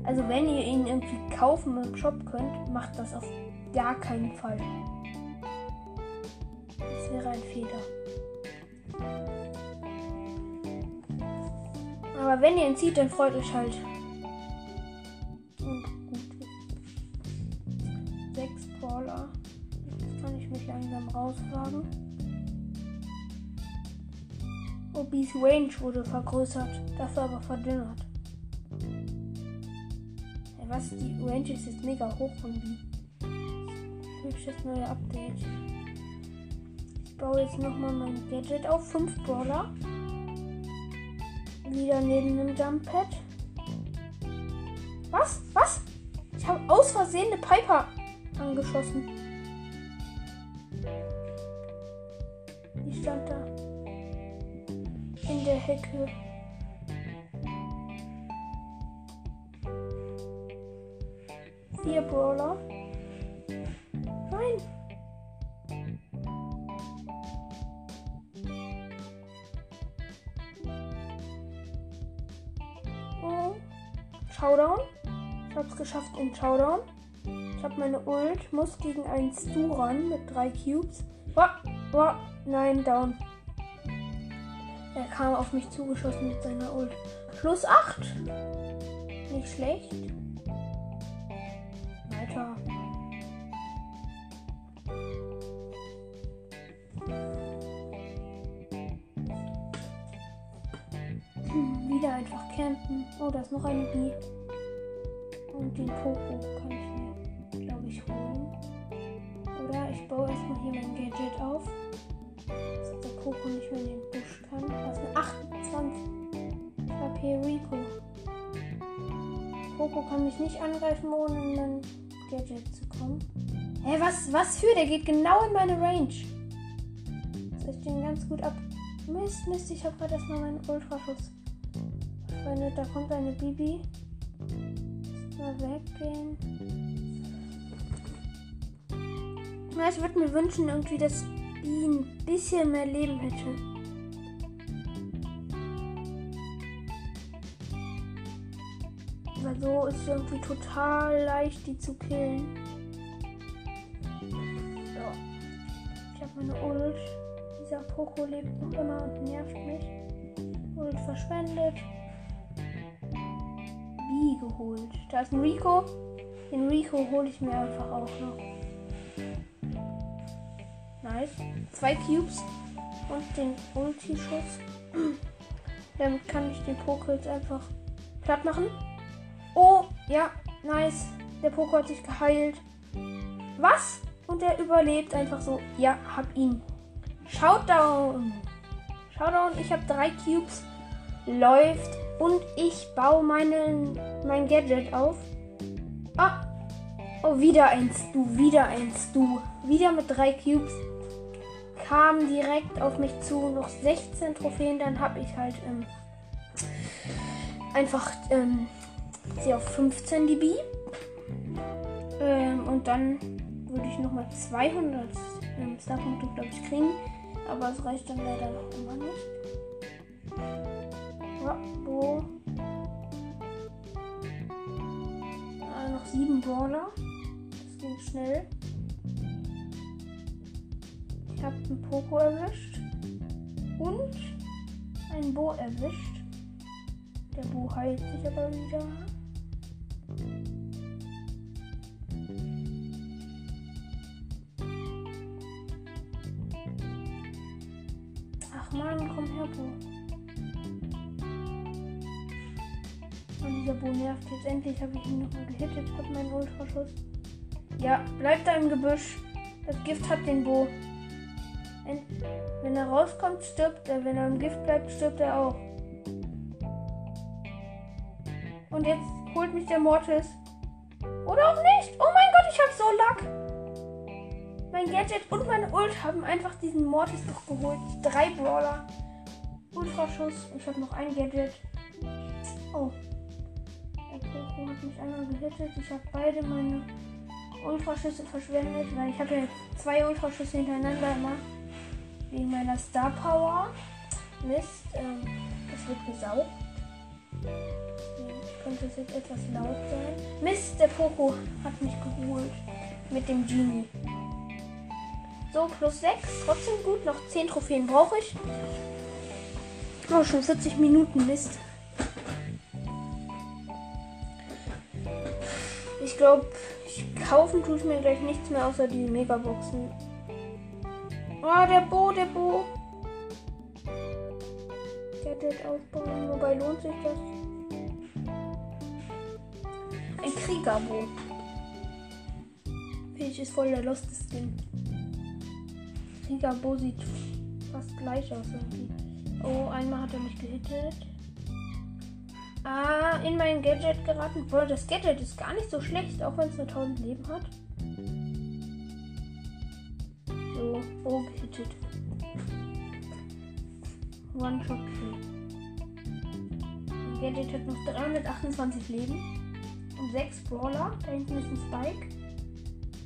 Also wenn ihr ihn irgendwie kaufen im Shop könnt, macht das auf gar keinen Fall. Das wäre ein Fehler. Aber wenn ihr ihn zieht, dann freut euch halt. Und gut. Sechs Brawler. Jetzt kann ich mich langsam rausfragen. Obis Range wurde vergrößert, dafür aber verdünnert. Ja, was? Die Range ist jetzt mega hoch von B. Hübsch das neue Update. Ich baue jetzt nochmal mein Gadget auf. 5 Brawler. Wieder neben dem Jump Pad. Was? Was? Ich habe aus Versehen eine Piper angeschossen. Hecke. Vier Brawler. Nein. Oh. Showdown. Ich hab's geschafft in Showdown. Ich hab meine Ult, muss gegen einen Stu ran mit drei Cubes. Wah, wah, nein, down. Kam auf mich zugeschossen mit seiner Ult. Plus 8. Nicht schlecht. Weiter. Hm, wieder einfach campen. Oh, da ist noch eine Bee. Und den Poco kann ich mir, glaube ich, holen. Oder ich baue erstmal hier mein Gadget auf. Dass der Poco nicht mehr Poco kann mich nicht angreifen, ohne in mein Gadget zu kommen. Hä, was, was für? Der geht genau in meine Range. Das ich den ganz gut ab. Mist, Mist, ich habe gerade erstmal meinen Ultraschuss. Freunde, da kommt eine Bibi. Mal weggehen. Ja, ich würde mir wünschen, irgendwie, dass Bi ein bisschen mehr Leben hätte. Weil so ist es irgendwie total leicht, die zu killen. So. Ich habe meine Ult. Dieser Poco lebt noch immer und nervt mich. Ult verschwendet. Wie geholt. Da ist ein Rico. Den Rico hole ich mir einfach auch noch. Nice. Zwei Cubes und den Ulti-Schuss. [clears throat] Damit kann ich den Poco jetzt einfach platt machen. Ja, nice. Der Poco hat sich geheilt. Was? Und er überlebt einfach so. Ja, hab ihn. Showdown. Showdown. Ich habe drei Cubes. Läuft. Und ich baue meinen, mein Gadget auf. Ah. Oh, wieder ein Stu. Wieder ein Stu. Wieder mit drei Cubes. Kam direkt auf mich zu. Noch 16 Trophäen. Dann habe ich halt ähm, einfach ähm, sie auf 15 dB. Ähm, und dann würde ich nochmal 200 ähm, Starpunkte, glaube ich, kriegen. Aber es reicht dann leider noch immer nicht. Ja, wo? Ah, noch sieben Brawler. Das ging schnell. Ich habe einen Poco erwischt. Und einen Bo erwischt. Der Bo heilt sich aber wieder. Ach man, komm her, Bo. Und dieser Bo nervt jetzt endlich. Habe ich ihn nochmal gehittet. Hab meinen Ultraschuss. Ja, bleibt da im Gebüsch. Das Gift hat den Bo. Wenn er rauskommt, stirbt er. Wenn er im Gift bleibt, stirbt er auch. Und jetzt holt mich der Mortis. Oder auch nicht. Oh mein Gott, ich hab so Lack. Mein Gadget und meine Ult haben einfach diesen Mortis doch geholt. Drei Brawler. Ultraschuss. Ich habe noch ein Gadget. Oh. Der Poco hat mich einmal gehittet. Ich habe beide meine Ultraschüsse verschwendet, weil ich habe ja zwei Ultraschüsse hintereinander immer. Wegen meiner Star Power. Mist. Ähm, das wird gesaugt. Könnte es jetzt etwas laut sein. Mist, der Poco hat mich geholt. Mit dem Genie. So, plus 6. Trotzdem gut. Noch 10 Trophäen brauche ich. Oh, schon 40 Minuten. Mist. Ich glaube, kaufen tue ich mir gleich nichts mehr außer die Megaboxen. Oh, der Bo, der Bo. Gadget aufbauen. Wobei lohnt sich das? Ein Kriegerbo. Finde ist voll der Lost Skin. Kriegerbo sieht fast gleich aus irgendwie. Oh, einmal hat er mich gehittet. Ah, in mein Gadget geraten. Boah, das Gadget ist gar nicht so schlecht, auch wenn es nur 1000 Leben hat. So, oh, gehittet. One-Shot Kill. Mein Gadget hat noch 328 Leben. Und 6 Brawler. Da hinten ist ein Spike.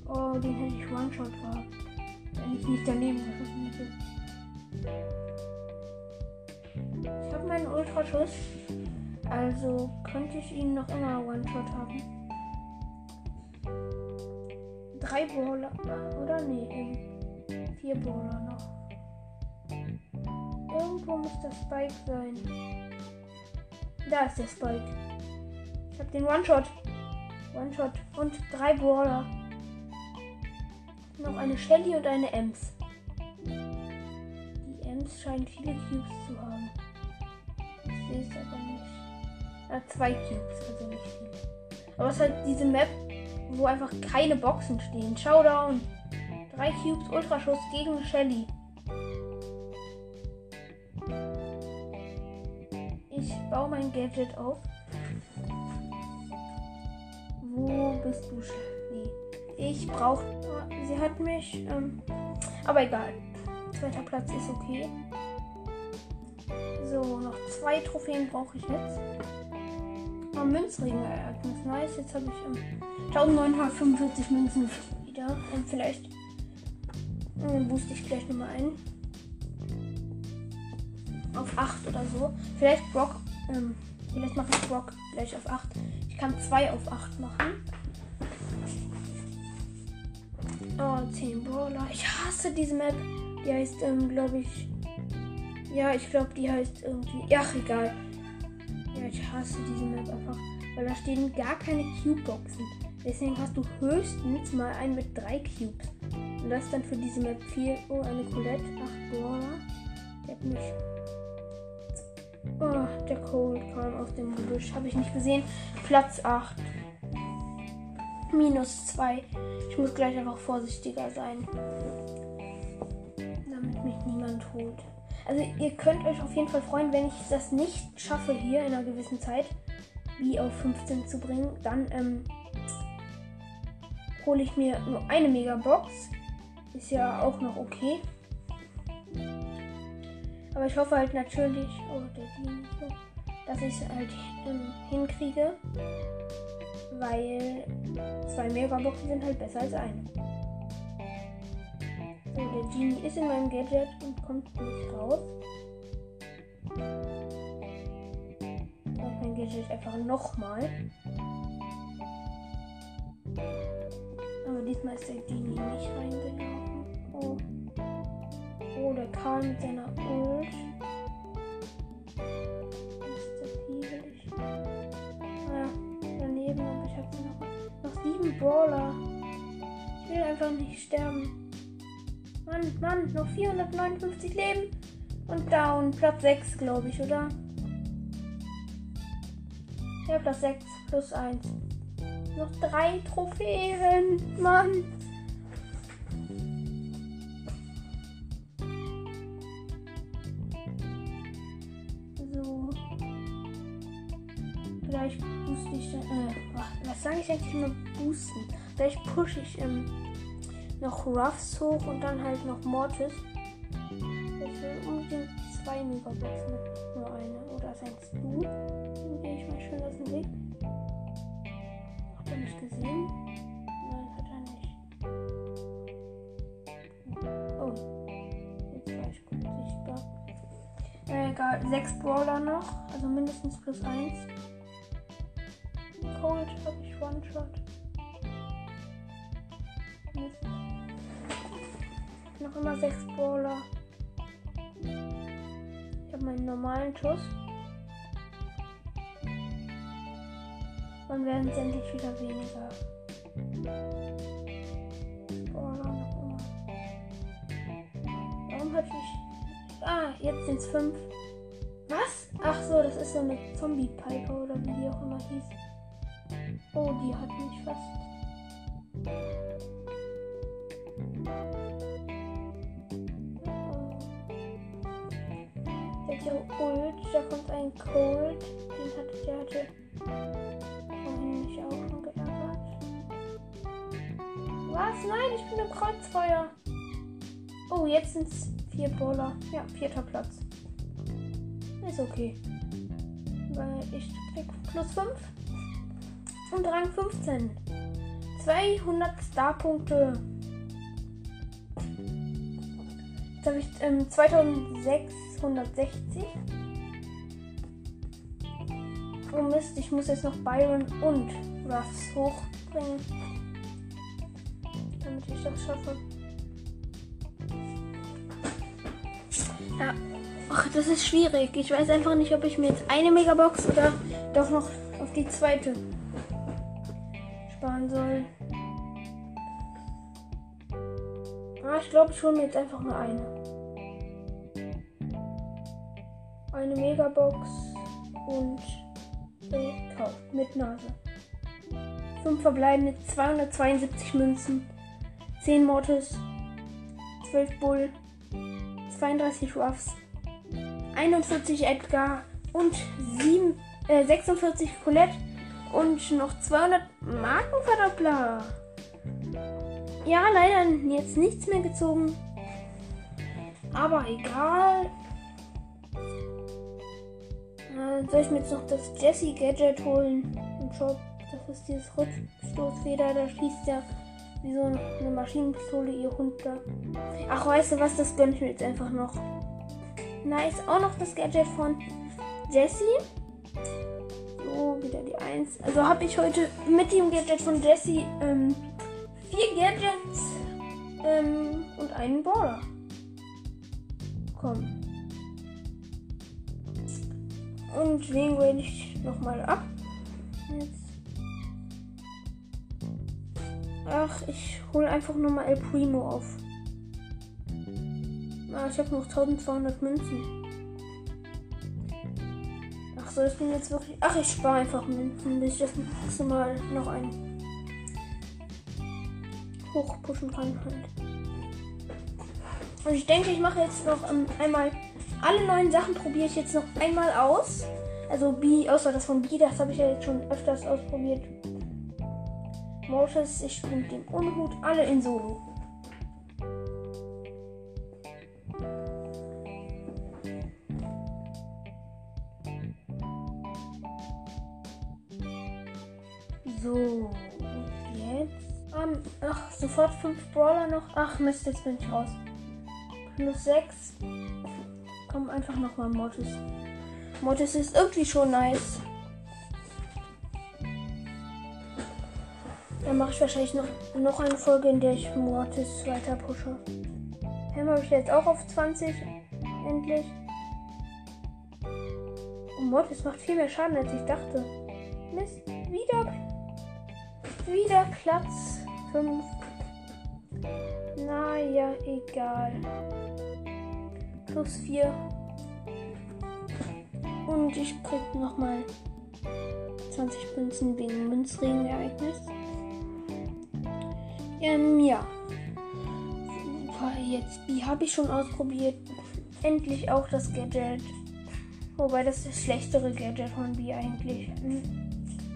Oh, den hätte ich One-Shot gehabt. Wenn ich nicht daneben geschossen hätte. Ich habe meinen Ultraschuss. Also könnte ich ihn noch immer One-Shot haben. Drei Brawler, oder? Nee, vier Brawler noch. Irgendwo muss der Spike sein. Da ist der Spike. Ich habe den One-Shot. One-Shot. Und drei Brawler. Noch eine Shelly und eine Ems. Die Ems scheinen viele Cubes zu haben. Ich sehe es aber nicht. Äh, zwei Cubes, also nicht viele. Aber es ist halt diese Map, wo einfach keine Boxen stehen. Showdown. Drei Cubes Ultraschuss gegen Shelly. Ich baue mein Gadget auf. Wo bist du, Shelly? Ich brauche. Sie hat mich. Ähm, aber egal. Zweiter Platz ist okay. So, noch zwei Trophäen brauche ich jetzt. Oh, Münzregenereignis. Nice. Jetzt habe ich ähm, 1945 Münzen wieder. Und vielleicht äh, booste ich gleich nochmal ein. Auf 8 oder so. Vielleicht Brock. Ähm, vielleicht mache ich Brock gleich auf 8. Ich kann 2 auf 8 machen. Oh, 10 Brawler. Ich hasse diese Map. Die heißt, ähm, glaube ich. Ja, ich glaube, die heißt irgendwie. Ach, egal. Ja, ich hasse diese Map einfach, weil da stehen gar keine Cube-Boxen. Deswegen hast du höchstens mal einen mit drei Cubes. Und das dann für diese Map 4. Oh, eine Colette, 8 Brawler. Der hat mich. Oh, der Cold kam aus dem Gebüsch. Habe ich nicht gesehen. Platz 8. Minus 2. Ich muss gleich einfach vorsichtiger sein. Damit mich niemand holt. Also ihr könnt euch auf jeden Fall freuen, wenn ich das nicht schaffe, hier in einer gewissen Zeit, wie auf 15 zu bringen, dann ähm, hole ich mir nur eine Megabox. Ist ja auch noch okay. Aber ich hoffe halt natürlich, oh, so, dass ich es halt ähm, hinkriege. Weil zwei Megaboxen sind halt besser als eine. So, der Genie ist in meinem Gadget und kommt nicht raus. Und mein Gadget einfach nochmal. Aber diesmal ist der Genie nicht reingelaufen. Oh. Oh, der Karl mit seiner Ult. Hiebelig? Ah, daneben, aber ich habe noch, noch sieben Brawler. Ich will einfach nicht sterben. Mann, Mann, noch 459 Leben. Und down. Platz 6, glaube ich, oder? Ja, Platz 6 plus 1. Noch drei Trophäen. Mann. Ich eigentlich immer boosten? Vielleicht pushe ich. Ähm, noch Ruffs hoch und dann halt noch Mortis. Ich will unbedingt zwei Megaboxen, nur eine. Oder seinst du? Gehe ich mal schön aus dem Weg. Hat er mich gesehen? Nein, hat er nicht. Oh. Jetzt war ich gut sichtbar. Äh, egal, sechs Brawler noch. Also mindestens plus eins. Cold habe ich One-Shot. Noch immer sechs Brawler. Ich habe meinen normalen Schuss. Dann werden es endlich wieder weniger. Warum hatte ich. Ah, jetzt sind es fünf. Was? Ach so, das ist so eine Zombie-Pipe oder wie die auch immer hieß. Oh, die hat mich fast. Der Ult, da kommt ein Cold. Den hatte der hatte vorhin mich auch schon geärgert. Was? Nein, ich bin im Kreuzfeuer. Oh, jetzt sind es vier Bowler. Ja, vierter Platz. Ist okay. Weil ich krieg plus 5 und Rang 15. 200 Starpunkte. Jetzt habe ich ähm, 2660. Oh Mist, ich muss jetzt noch Byron und Ruffs hochbringen. Damit ich das schaffe. Ja, Ach, das ist schwierig. Ich weiß einfach nicht, ob ich mir jetzt eine Megabox oder doch noch auf die zweite sparen soll. Ah, ich glaube, ich hole mir jetzt einfach nur eine. Eine Megabox und gekauft mit Nase. 5 verbleibende 272 Münzen, 10 Mortis, 12 Bull, 32 Ruffs, 41 Edgar und 7, äh, 46 Colette und noch 200 Markenverdoppler. Ja, leider jetzt nichts mehr gezogen. Aber egal. Äh, soll ich mir jetzt noch das Jesse Gadget holen im Shop? Das ist dieses Rückstoßfeder, da schießt ja wie so eine Maschinenpistole ihr Hund da. Ach, weißt du was, das gönne ich mir jetzt einfach noch. Nice. Auch noch das Gadget von Jessie. Wieder die 1. Also habe ich heute mit dem Gadget von Jessie ähm, vier Gadgets ähm, und einen Border. Komm. Und wen wähle ich nochmal ab? Jetzt. Ach, ich hole einfach nochmal El Primo auf. Ah, ich habe noch 1200 Münzen. Ach so, ich bin jetzt wirklich. Ach, ich spare einfach Münzen, bis ich das nächste Mal noch ein hochpushen kann halt. Und ich denke, ich mache jetzt noch ähm, einmal alle neuen Sachen probiere ich jetzt noch einmal aus. Also B, außer das von B, das habe ich ja jetzt schon öfters ausprobiert. Mortis, ich spiele mit dem Unhut, alle in Solo. Sofort 5 Brawler noch. Ach Mist, jetzt bin ich raus. Plus 6. Komm einfach nochmal Mortis. Mortis ist irgendwie schon nice. Dann mache ich wahrscheinlich noch, noch eine Folge, in der ich Mortis weiter pushe. Ham habe ich jetzt auch auf 20. Endlich. Und Mortis macht viel mehr Schaden, als ich dachte. Mist, wieder wieder Platz 5. Naja, egal. Plus 4. Und ich krieg nochmal 20 Münzen wegen Münzregen-Ereignis. Ähm, ja. Jetzt, wie habe ich schon ausprobiert? Endlich auch das Gadget. Wobei das das schlechtere Gadget von B eigentlich.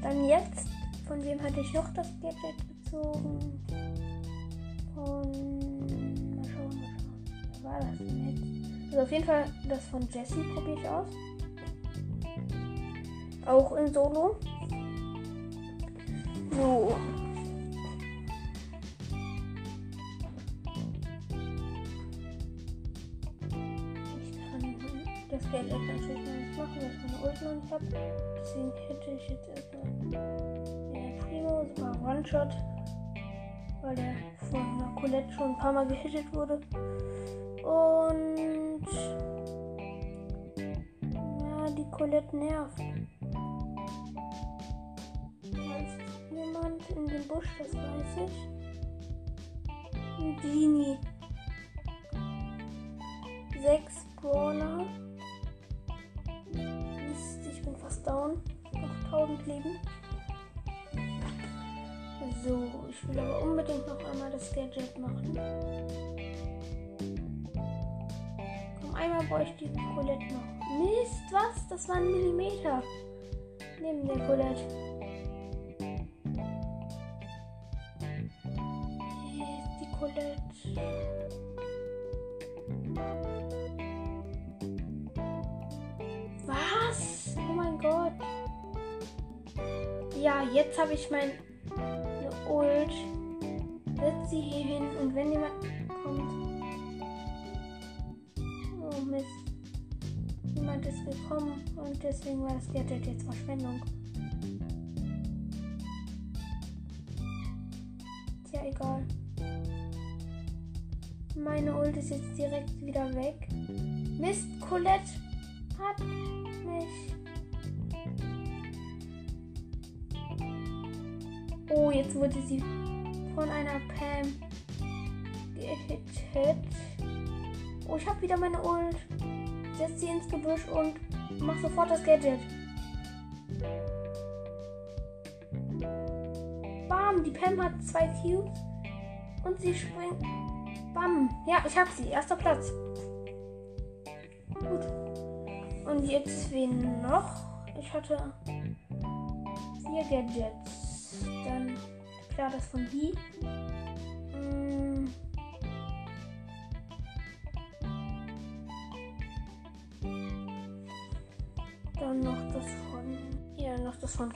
Dann jetzt von wem hatte ich noch das Gadget gezogen? Von. War das denn jetzt? Also auf jeden Fall das von Jessie probiere ich aus. Auch in Solo. So. Ich kann das Gadget natürlich noch nicht machen, weil ich meine Ult noch nicht habe. Deswegen hätte ich jetzt erstmal Super One-Shot. Weil der von Colette schon ein paar Mal gehittet wurde. Und. Ja, die Colette nervt. Da ist jemand in dem Busch, das weiß ich. Ein Genie. Sechs Brawler. Mist, ich bin fast down. Noch 1000 Leben. So, ich will aber unbedingt noch einmal das Gadget machen. Einmal bräuchte ich die Colette noch. Mist, was? Das war ein Millimeter. Neben der Colette. Hier ist die Colette. Was? Oh mein Gott. Ja, jetzt habe ich mein Ult. Setz sie hier hin und wenn jemand kommt. Mist. Niemand ist gekommen und deswegen war das Gadget jetzt Verschwendung. Tja, egal. Meine Ult ist jetzt direkt wieder weg. Mist, Colette hat mich. Oh, jetzt wurde sie von einer Pam gehittet. Oh, ich habe wieder meine Ult. Setz sie ins Gebüsch und mach sofort das Gadget. Bam, die Pam hat zwei Cubes und sie springt. Bam. Ja, ich hab sie. Erster Platz. Gut. Und jetzt wen noch? Ich hatte vier Gadgets dann klar das von die.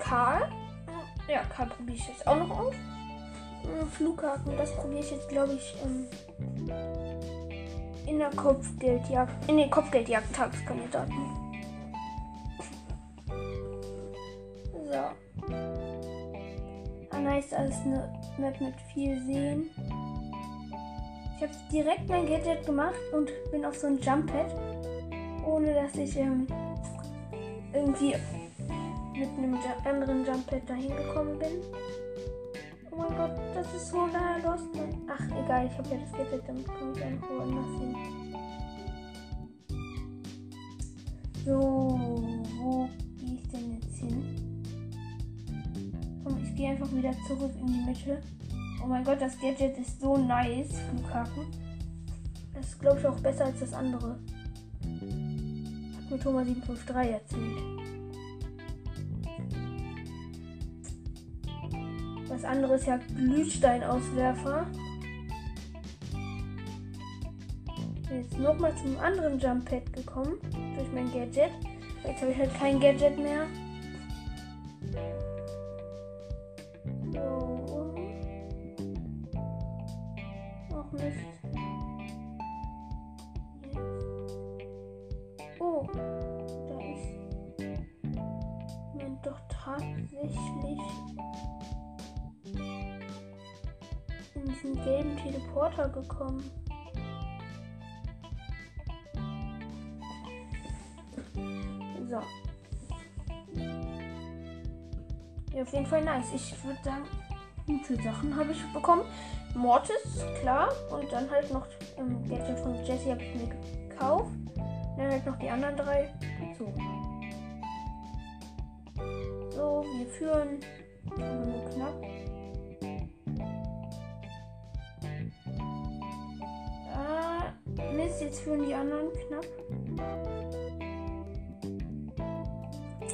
Karl. Ja, Karl probiere ich jetzt auch noch aus. Mm, Flughaken, das probiere ich jetzt, glaube ich, ähm, in der Kopfgeldjagd, in den Kopfgeldjagd-Tagskandidaten. nice als eine Map mit viel Sehen. Ich habe direkt mein Gadget gemacht und bin auf so ein Jump Pad, ohne dass ich ähm, irgendwie mit einem anderen Jump Pad dahin gekommen bin. Oh mein Gott, das ist so nah los. Ach, egal, ich habe ja das Gadget, damit komme ich einfach woanders hin. So, wo gehe ich denn jetzt hin? gehe einfach wieder zurück in die Mitte. Oh mein Gott, das Gadget ist so nice, Flughaken. Das ist, glaube ich, auch besser als das andere. Hat mir Thomas 753 erzählt. Andere ist ja Glühsteinauswerfer. Bin jetzt nochmal zum anderen Jump Pad gekommen. Durch mein Gadget. Jetzt habe ich halt kein Gadget mehr. Teleporter gekommen. So. Ja, auf jeden Fall nice. Ich würde sagen, gute Sachen habe ich bekommen. Mortis, klar. Und dann halt noch ähm, Gadget von Jesse habe ich mir gekauft. Dann halt noch die anderen drei dazu. So, wir führen. Nur knapp. Führen die anderen knapp.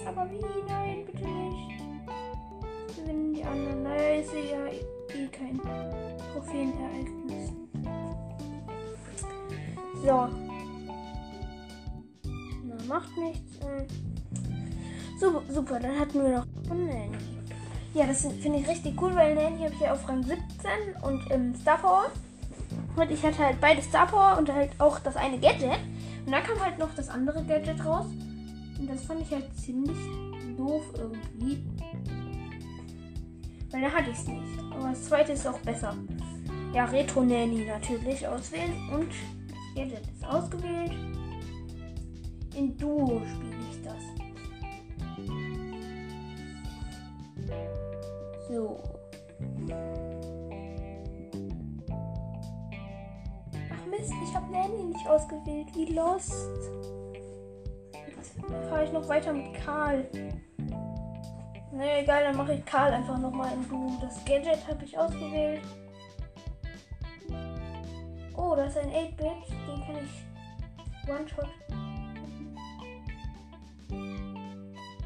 Aber wie? Nein, bitte nicht. Gewinnen die anderen. Naja, ich sehe ja eh kein Trophäenereignis. So. Na, macht nichts. Hm. So, super, dann hatten wir noch Nanny. Ja, das finde ich richtig cool, weil Nanny habe ich ja auf Rang 17 und im Star Power. Und ich hatte halt beide Star Power und halt auch das eine Gadget. Und dann kam halt noch das andere Gadget raus. Und das fand ich halt ziemlich doof irgendwie. Weil da hatte ich es nicht. Aber das zweite ist auch besser. Ja, Retro Nanny natürlich auswählen. Und das Gadget ist ausgewählt. In Duo spiele ich das. So. Mist, ich habe Nanny nicht ausgewählt. Wie lost. Jetzt fahre ich noch weiter mit Karl. Naja, egal, dann mache ich Karl einfach nochmal in Du. Das Gadget habe ich ausgewählt. Oh, das ist ein 8-Bit. Den kann ich One-Shot.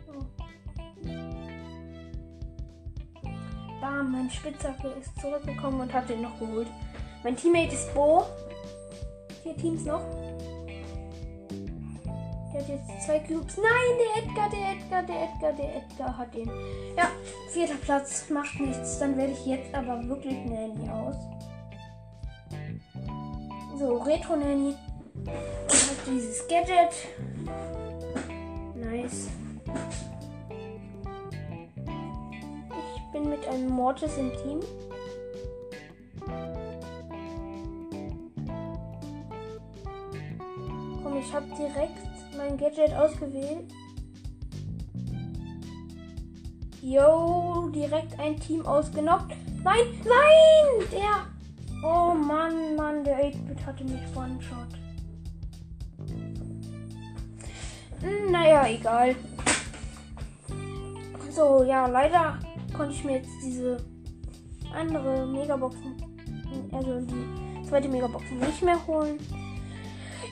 Oh. Bam, mein Spitzhacke ist zurückgekommen und hat den noch geholt. Mein Teammate ist Bo. Vier Teams noch. Der hat jetzt zwei Cubes. Nein, der Edgar, der Edgar, der Edgar, der Edgar hat den. Ja, vierter Platz, macht nichts. Dann werde ich jetzt aber wirklich Nanny aus. So, Retro Nanny. Hat dieses Gadget. Nice. Ich bin mit einem Mortis im Team. Direkt mein Gadget ausgewählt. Yo, direkt ein Team ausgenockt. Nein, nein, der. Oh Mann, Mann, der 8-Bit hatte mich One-Shot. Hm, naja, egal. So, ja, leider konnte ich mir jetzt diese andere Megaboxen, also die zweite Megaboxen nicht mehr holen.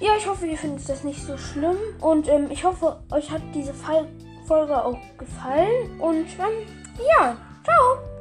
Ja, ich hoffe, ihr findet das nicht so schlimm. Und ähm, ich hoffe, euch hat diese Folge auch gefallen. Und ähm, ja, ciao.